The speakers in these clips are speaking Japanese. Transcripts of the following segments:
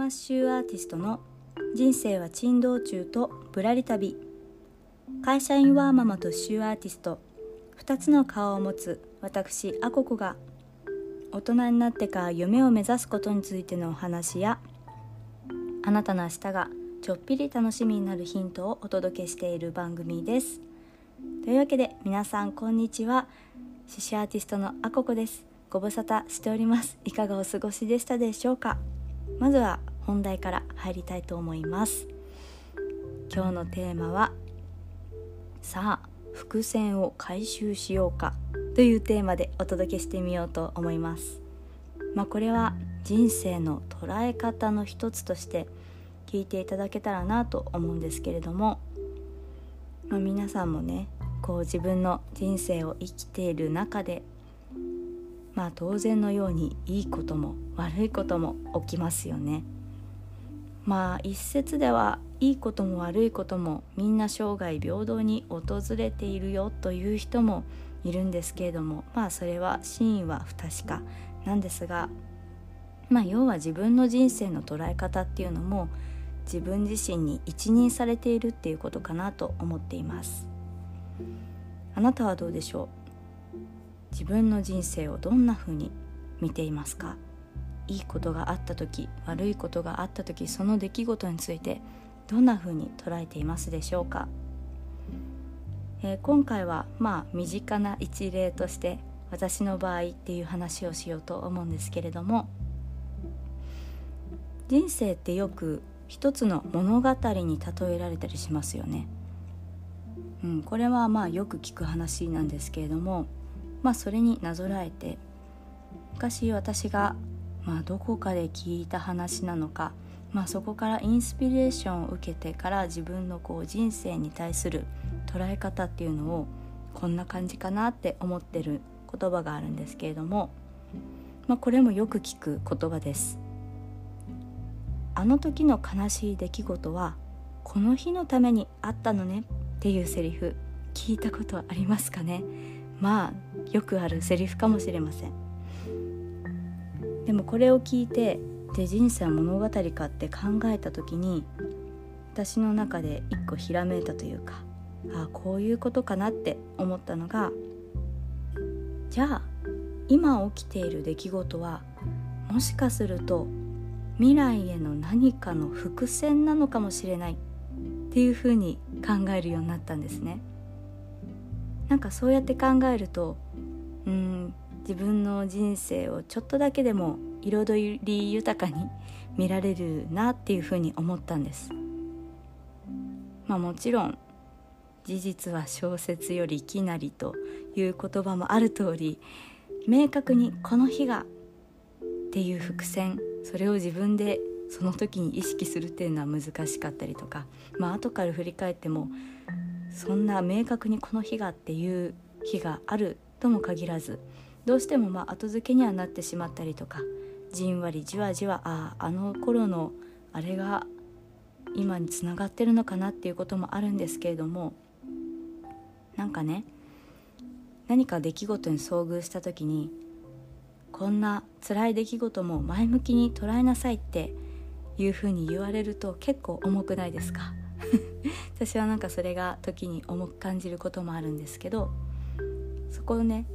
マッシュアーティストの人生は珍道中とぶらり旅。会社員ワーママとシューアーティスト。2つの顔を持つ私アココが。大人になってから夢を目指すことについてのお話やあなたの明日がちょっぴり楽しみになるヒントをお届けしている番組です。というわけで皆さんこんにちは。獅子アーティストのアココです。ご無沙汰しております。いかがお過ごしでしたでしょうか？まずは本題から入りたいと思います今日のテーマはさあ伏線を回収しようかというテーマでお届けしてみようと思いますまあこれは人生の捉え方の一つとして聞いていただけたらなと思うんですけれども、まあ、皆さんもねこう自分の人生を生きている中でまあ当然のようにいいことも悪いことも起きますよね。まあ一説ではいいことも悪いこともみんな生涯平等に訪れているよという人もいるんですけれどもまあそれは真意は不確かなんですがまあ要は自分の人生の捉え方っていうのも自分自身に一任されているっていうことかなと思っています。あなたはどうでしょう？自分の人生をどんな風に見ていますか？いいことがあった時悪いことがあった時その出来事についてどんな風に捉えていますでしょうか、えー、今回はまあ身近な一例として私の場合っていう話をしようと思うんですけれども人生ってよく一つの物語に例えられたりしますよね。うん、これはまあよく聞く話なんですけれども、まあ、それになぞらえて昔私がまあどこかで聞いた話なのか、まあ、そこからインスピレーションを受けてから自分のこう人生に対する捉え方っていうのをこんな感じかなって思ってる言葉があるんですけれども、まあ、これもよく聞く言葉です。あの時の悲しい出来事はこの日のためにあったのね。っていうセリフ。聞いたことありますかね。まあよくあるセリフかもしれません。でもこれを聞いてで人生は物語かって考えた時に私の中で一個ひらめいたというかああこういうことかなって思ったのがじゃあ今起きている出来事はもしかすると未来への何かの伏線なのかもしれないっていうふうに考えるようになったんですね。なんかそうやって考えるとうん自分の人生をちょっとだけでも彩り豊かに見られるなっていうふうに思ったんです。まあもちろん事実は小説よりきなりという言葉もある通り明確にこの日がっていう伏線それを自分でその時に意識するっていうのは難しかったりとかまあ後から振り返ってもそんな明確にこの日がっていう日があるとも限らずどうしてもまあ後付けにはなってしまったりとかじんわりじわじわあああの頃のあれが今につながってるのかなっていうこともあるんですけれどもなんかね何か出来事に遭遇した時にこんな辛い出来事も前向きに捉えなさいっていうふうに言われると結構重くないですか？私はなんかそれが時に重く感じることもあるんですけどそこをね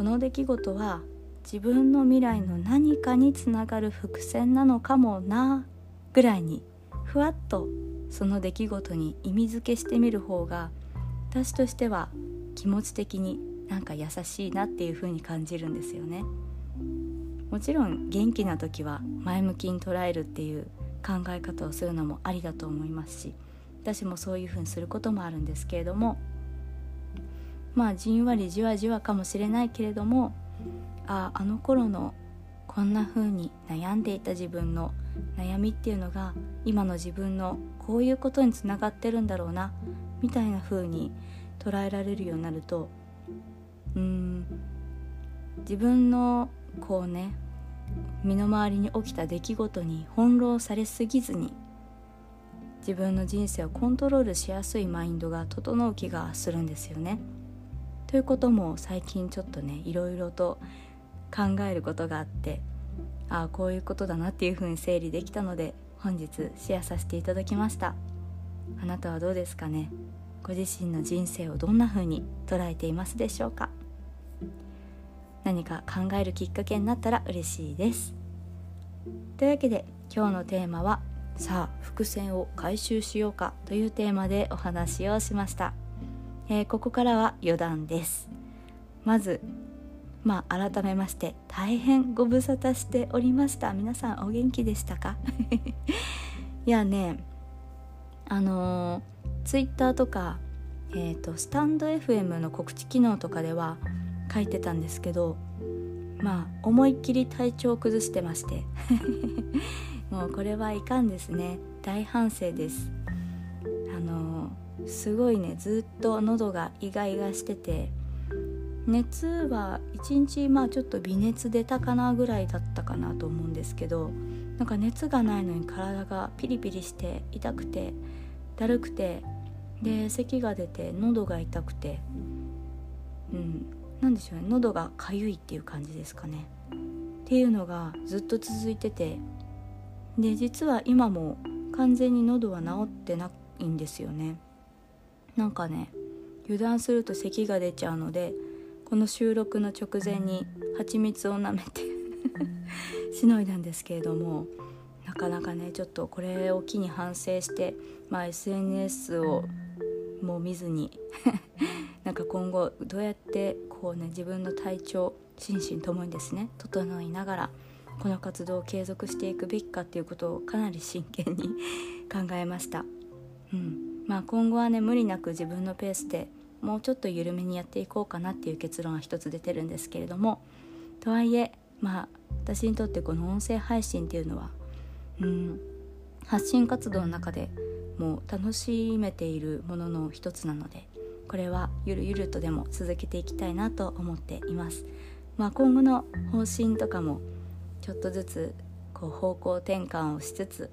この出来事は自分の未来の何かにつながる伏線なのかもなぐらいにふわっとその出来事に意味付けしてみる方が私としては気持ち的になんか優しいなっていう風に感じるんですよね。もちろん元気な時は前向きに捉えるっていう考え方をするのもありだと思いますし私もそういう風にすることもあるんですけれどもまあじんわりじわじわかもしれないけれどもあああの頃のこんな風に悩んでいた自分の悩みっていうのが今の自分のこういうことにつながってるんだろうなみたいな風に捉えられるようになるとうーん自分のこうね身の回りに起きた出来事に翻弄されすぎずに自分の人生をコントロールしやすいマインドが整う気がするんですよね。ということも最近ちょっとねいろいろと考えることがあってああこういうことだなっていうふうに整理できたので本日シェアさせていただきました。あなたはどうですかね？ご自身の人生をどんな風に捉えていますでしょうか？何か考えるきっかけになったら嬉しいです。というわけで今日のテーマはさあ伏線を回収しようかというテーマでお話をしました、えー、ここからは余談です。まずまあ改めまして大変ご無沙汰しておりました。皆さんお元気でしたか？いやねあのツイッターとか、えーと、スタンド FM の告知機能とかでは書いてたんですけどまあ思いっきり体調を崩してまして。もうこれはいかんですね。大反省です。あのすごいねずっと喉がイガイガしてて。熱は1日まあちょっと微熱出たかなぐらいだったかなと思うんですけどなんか熱がないのに体がピリピリして痛くてだるくてで咳が出て喉が痛くて。うん。何でしょうね喉がかゆいっていう感じですかね。っていうのがずっと続いてて。で実は今も完全に喉は治ってないんですよね。なんかね油断すると咳が出ちゃうのでこの収録の直前に蜂蜜を舐めて しのいだんですけれどもなかなかねちょっとこれを機に反省して、まあ、SNS をもう見ずに なんか今後どうやってこうね自分の体調心身ともにですね整いながらこの活動を継続していくべきかっていうことをかなり真剣に 考えました、うんまあ、今後はね無理なく自分のペースでもうちょっと緩めにやっていこうかなっていう結論は一つ出てるんですけれどもとはいえまあ私にとってこの音声配信っていうのはうん発信活動の中でもう楽しめているものの一つなのでこれはゆるゆるとでも続けていきたいなと思っています。まあ、今後の方針とかもちょっとずつこう方向転換をしつつ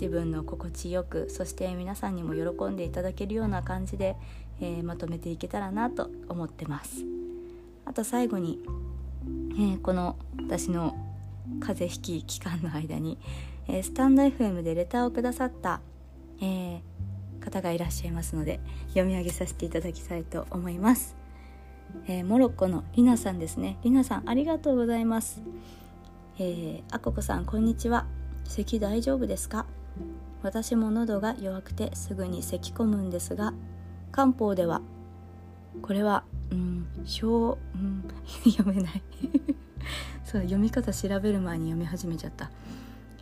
自分の心地よくそして皆さんにも喜んでいただけるような感じで、えー、まとめていけたらなと思ってます。あと最後に、えー、この私の風邪ひき期間の間にえー、スタンド FM でレターをくださった、え、方がいらっしゃいますので読み上げさせていただきたいと思います、え、モロッコのリナさんですね。リナさんありがとうございます。えー、あここさんこんにちは。咳大丈夫ですか？私も喉が弱くてすぐに咳き込むんですが漢方ではこれはうん小、うん、読めない。そう読み方調べる前に読み始めちゃった。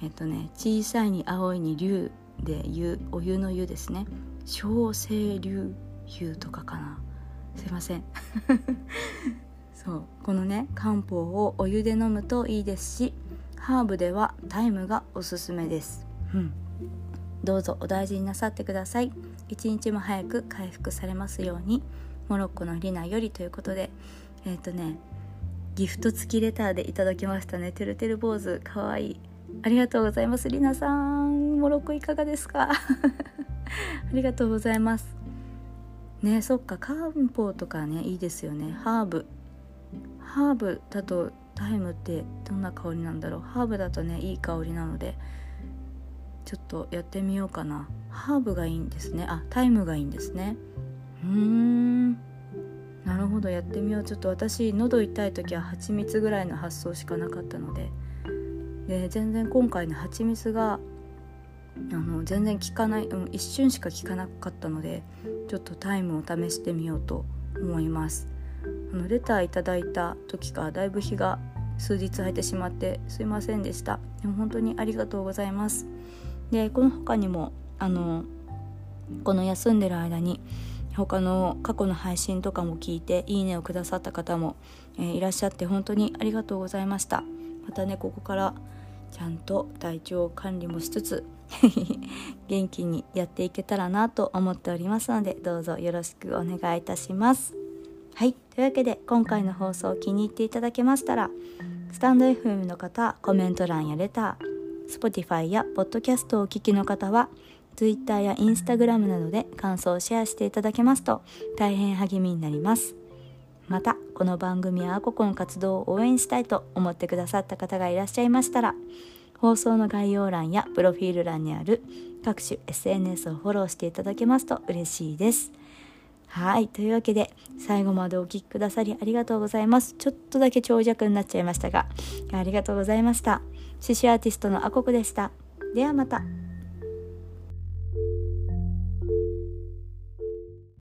えっとね小さいに青いに竜で湯お湯の湯ですね。小清流湯とかかな。すいません。そうこのね漢方をお湯で飲むといいですしハーブではタイムがおすすめです。うん。どうぞお大事になさってください。一日も早く回復されますように。モロッコのリナよりということで。えっ、ー、とねギフト付きレターでいただきましたね。てるてる坊主。かわいい。ありがとうございます。りなさん。モロッコいかがですか？ありがとうございます。ねそっか。漢方とかねいいですよね。ハーブ。ハーブだとタイムってどんな香りなんだろう。ハーブだとねいい香りなので。ちょっとやってみようかな。ハーブがいいんですね。あタイムがいいんですね。うーん。なるほどやってみよう。ちょっと私喉痛い時は蜂蜜ぐらいの発想しかなかったので。で全然今回の蜂蜜があの全然効かない、う、一瞬しか効かなかったのでちょっとタイムを試してみようと思います。あのレターいただいた時からだいぶ日が数日空いてしまってすいませんでした。でも本当にありがとうございます。でこの他にもあのこの休んでる間に他の過去の配信とかも聞いていいねをくださった方も、えー、いらっしゃって本当にありがとうございました。またねここからちゃんと体調管理もしつつ 元気にやっていけたらなと思っておりますのでどうぞよろしくお願いいたします。はいというわけで今回の放送気に入っていただけましたらスタンド FM の方コメント欄やレター Spotify や Podcast をお聞きの方は Twitter や Instagram などで感想をシェアしていただけますと大変励みになりますまたこの番組やアココの活動を応援したいと思ってくださった方がいらっしゃいましたら放送の概要欄やプロフィール欄にある各種 SNS をフォローしていただけますと嬉しいです。はい。というわけで、最後までお聴きくださりありがとうございます。ちょっとだけ長尺になっちゃいましたが、ありがとうございました。獅子アーティストのアコクでした。ではまた。